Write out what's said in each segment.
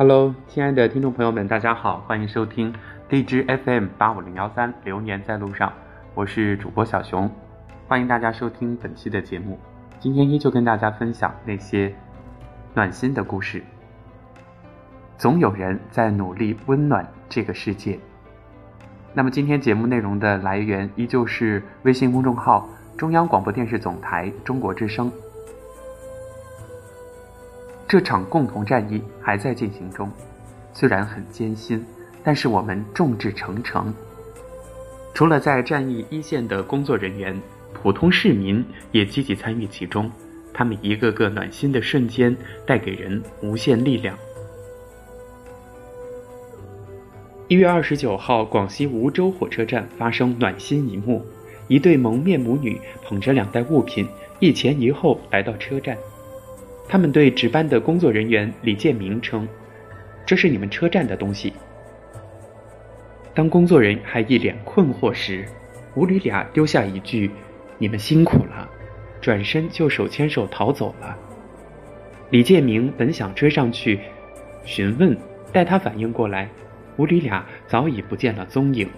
Hello，亲爱的听众朋友们，大家好，欢迎收听荔枝 FM 八五零幺三，流年在路上，我是主播小熊，欢迎大家收听本期的节目。今天依旧跟大家分享那些暖心的故事。总有人在努力温暖这个世界。那么今天节目内容的来源依旧是微信公众号中央广播电视总台中国之声。这场共同战役还在进行中，虽然很艰辛，但是我们众志成城。除了在战役一线的工作人员，普通市民也积极参与其中。他们一个个暖心的瞬间，带给人无限力量。一月二十九号，广西梧州火车站发生暖心一幕：一对蒙面母女捧着两袋物品，一前一后来到车站。他们对值班的工作人员李建明称：“这是你们车站的东西。”当工作人员还一脸困惑时，母女俩丢下一句：“你们辛苦了”，转身就手牵手逃走了。李建明本想追上去询问，待他反应过来，母女俩早已不见了踪影。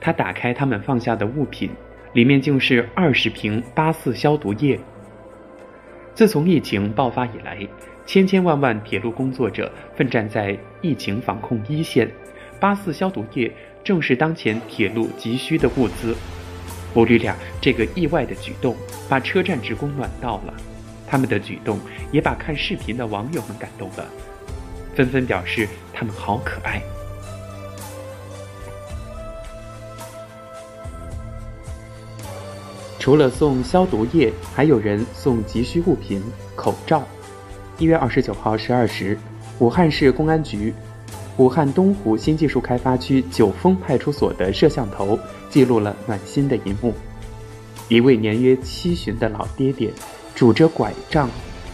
他打开他们放下的物品，里面竟是二十瓶八四消毒液。自从疫情爆发以来，千千万万铁路工作者奋战在疫情防控一线，八四消毒液正是当前铁路急需的物资。母女俩这个意外的举动，把车站职工暖到了，他们的举动也把看视频的网友们感动了，纷纷表示他们好可爱。除了送消毒液，还有人送急需物品——口罩。一月二十九号十二时，武汉市公安局武汉东湖新技术开发区九峰派出所的摄像头记录了暖心的一幕：一位年约七旬的老爹爹，拄着拐杖，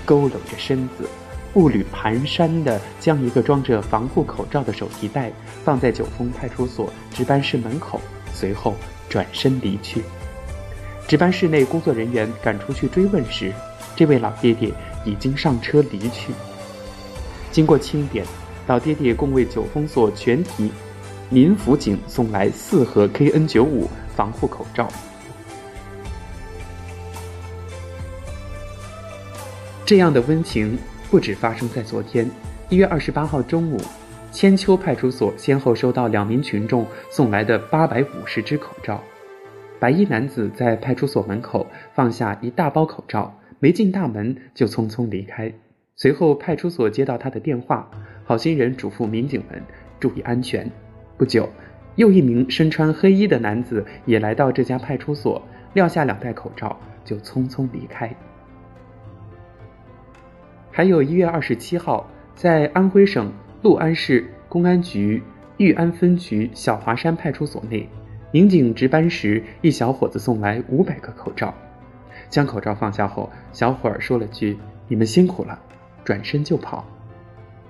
佝偻着身子，步履蹒跚地将一个装着防护口罩的手提袋放在九峰派出所值班室门口，随后转身离去。值班室内工作人员赶出去追问时，这位老爹爹已经上车离去。经过清点，老爹爹共为九峰所全体民辅警送来四盒 KN95 防护口罩。这样的温情不止发生在昨天，一月二十八号中午，千秋派出所先后收到两名群众送来的八百五十只口罩。白衣男子在派出所门口放下一大包口罩，没进大门就匆匆离开。随后，派出所接到他的电话，好心人嘱咐民警们注意安全。不久，又一名身穿黑衣的男子也来到这家派出所，撂下两袋口罩就匆匆离开。还有一月二十七号，在安徽省六安市公安局裕安分局小华山派出所内。民警值班时，一小伙子送来五百个口罩，将口罩放下后，小伙儿说了句“你们辛苦了”，转身就跑。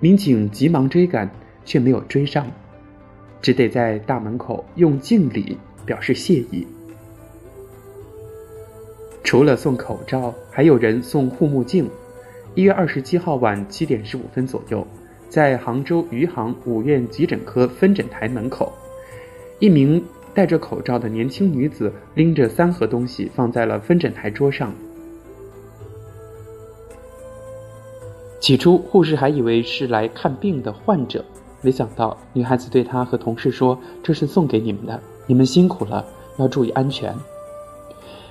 民警急忙追赶，却没有追上，只得在大门口用敬礼表示谢意。除了送口罩，还有人送护目镜。一月二十七号晚七点十五分左右，在杭州余杭五院急诊科分诊台门口，一名。戴着口罩的年轻女子拎着三盒东西放在了分诊台桌上。起初，护士还以为是来看病的患者，没想到女孩子对她和同事说：“这是送给你们的，你们辛苦了，要注意安全。”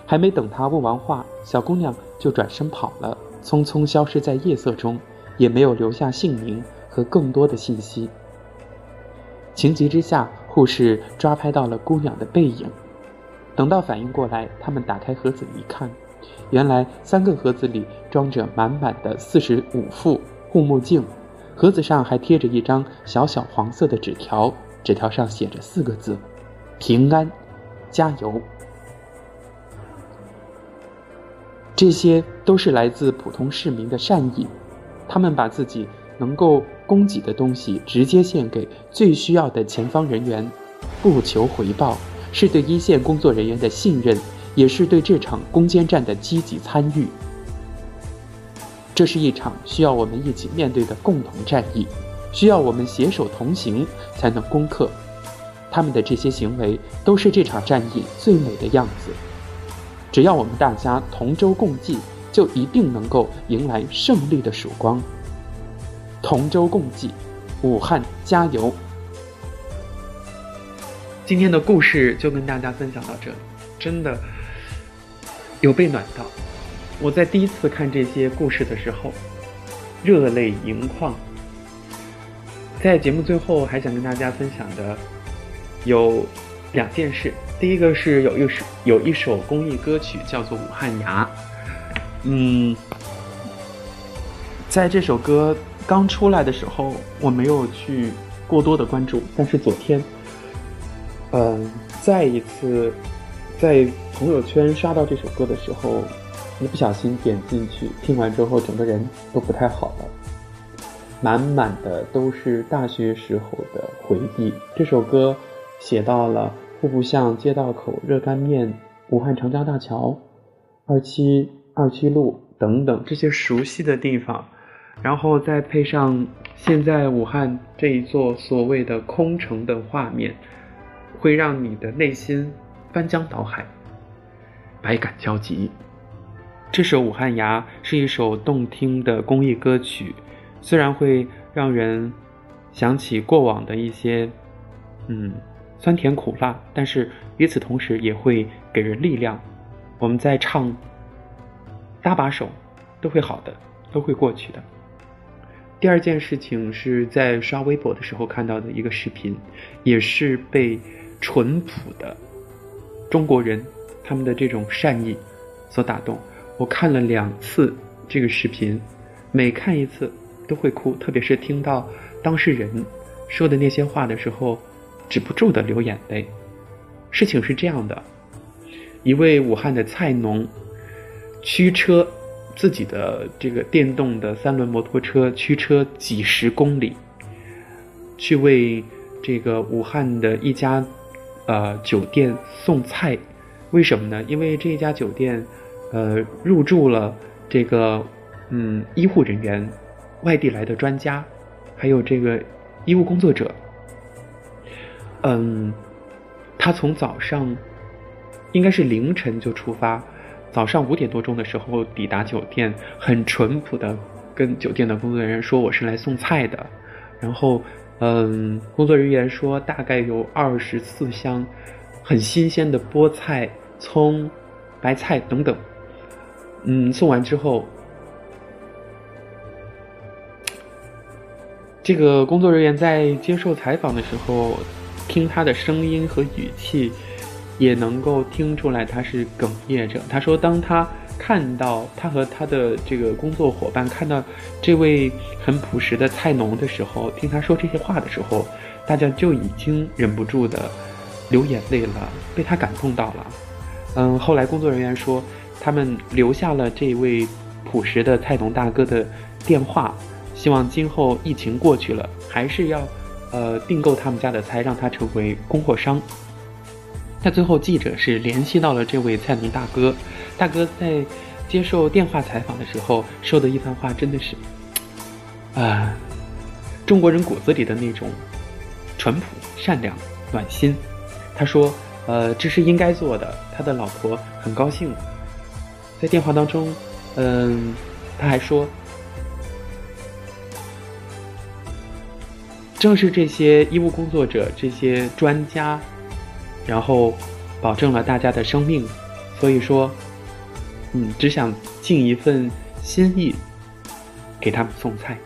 还没等她问完话，小姑娘就转身跑了，匆匆消失在夜色中，也没有留下姓名和更多的信息。情急之下。护士抓拍到了姑娘的背影，等到反应过来，他们打开盒子一看，原来三个盒子里装着满满的四十五副护目镜，盒子上还贴着一张小小黄色的纸条，纸条上写着四个字：“平安，加油。”这些都是来自普通市民的善意，他们把自己。能够供给的东西直接献给最需要的前方人员，不求回报，是对一线工作人员的信任，也是对这场攻坚战的积极参与。这是一场需要我们一起面对的共同战役，需要我们携手同行才能攻克。他们的这些行为都是这场战役最美的样子。只要我们大家同舟共济，就一定能够迎来胜利的曙光。同舟共济，武汉加油！今天的故事就跟大家分享到这里，真的有被暖到。我在第一次看这些故事的时候，热泪盈眶。在节目最后，还想跟大家分享的有两件事。第一个是有一首有一首公益歌曲叫做《武汉伢》，嗯，在这首歌刚出来的时候，我没有去过多的关注，但是昨天，嗯，再一次在朋友圈刷到这首歌的时候，一不小心点进去，听完之后，整个人都不太好了，满满的都是大学时候的回忆。这首歌写到了。户部巷、街道口、热干面、武汉长江大桥、二七二七路等等这些熟悉的地方，然后再配上现在武汉这一座所谓的空城的画面，会让你的内心翻江倒海，百感交集。这首《武汉伢》是一首动听的公益歌曲，虽然会让人想起过往的一些，嗯。酸甜苦辣，但是与此同时也会给人力量。我们在唱，搭把手，都会好的，都会过去的。第二件事情是在刷微博的时候看到的一个视频，也是被淳朴的中国人他们的这种善意所打动。我看了两次这个视频，每看一次都会哭，特别是听到当事人说的那些话的时候。止不住的流眼泪。事情是这样的：一位武汉的菜农，驱车自己的这个电动的三轮摩托车，驱车几十公里，去为这个武汉的一家呃酒店送菜。为什么呢？因为这一家酒店呃入住了这个嗯医护人员、外地来的专家，还有这个医务工作者。嗯，他从早上应该是凌晨就出发，早上五点多钟的时候抵达酒店，很淳朴的跟酒店的工作人员说我是来送菜的，然后嗯，工作人员说大概有二十四箱很新鲜的菠菜、葱、白菜等等，嗯，送完之后，这个工作人员在接受采访的时候。听他的声音和语气，也能够听出来他是哽咽着。他说，当他看到他和他的这个工作伙伴看到这位很朴实的菜农的时候，听他说这些话的时候，大家就已经忍不住的流眼泪了，被他感动到了。嗯，后来工作人员说，他们留下了这位朴实的菜农大哥的电话，希望今后疫情过去了，还是要。呃，订购他们家的菜，让他成为供货商。在最后，记者是联系到了这位菜农大哥。大哥在接受电话采访的时候说的一番话，真的是，啊，中国人骨子里的那种淳朴、善良、暖心。他说：“呃，这是应该做的。”他的老婆很高兴。在电话当中，嗯，他还说。正是这些医务工作者、这些专家，然后保证了大家的生命，所以说，嗯，只想尽一份心意给他们送菜。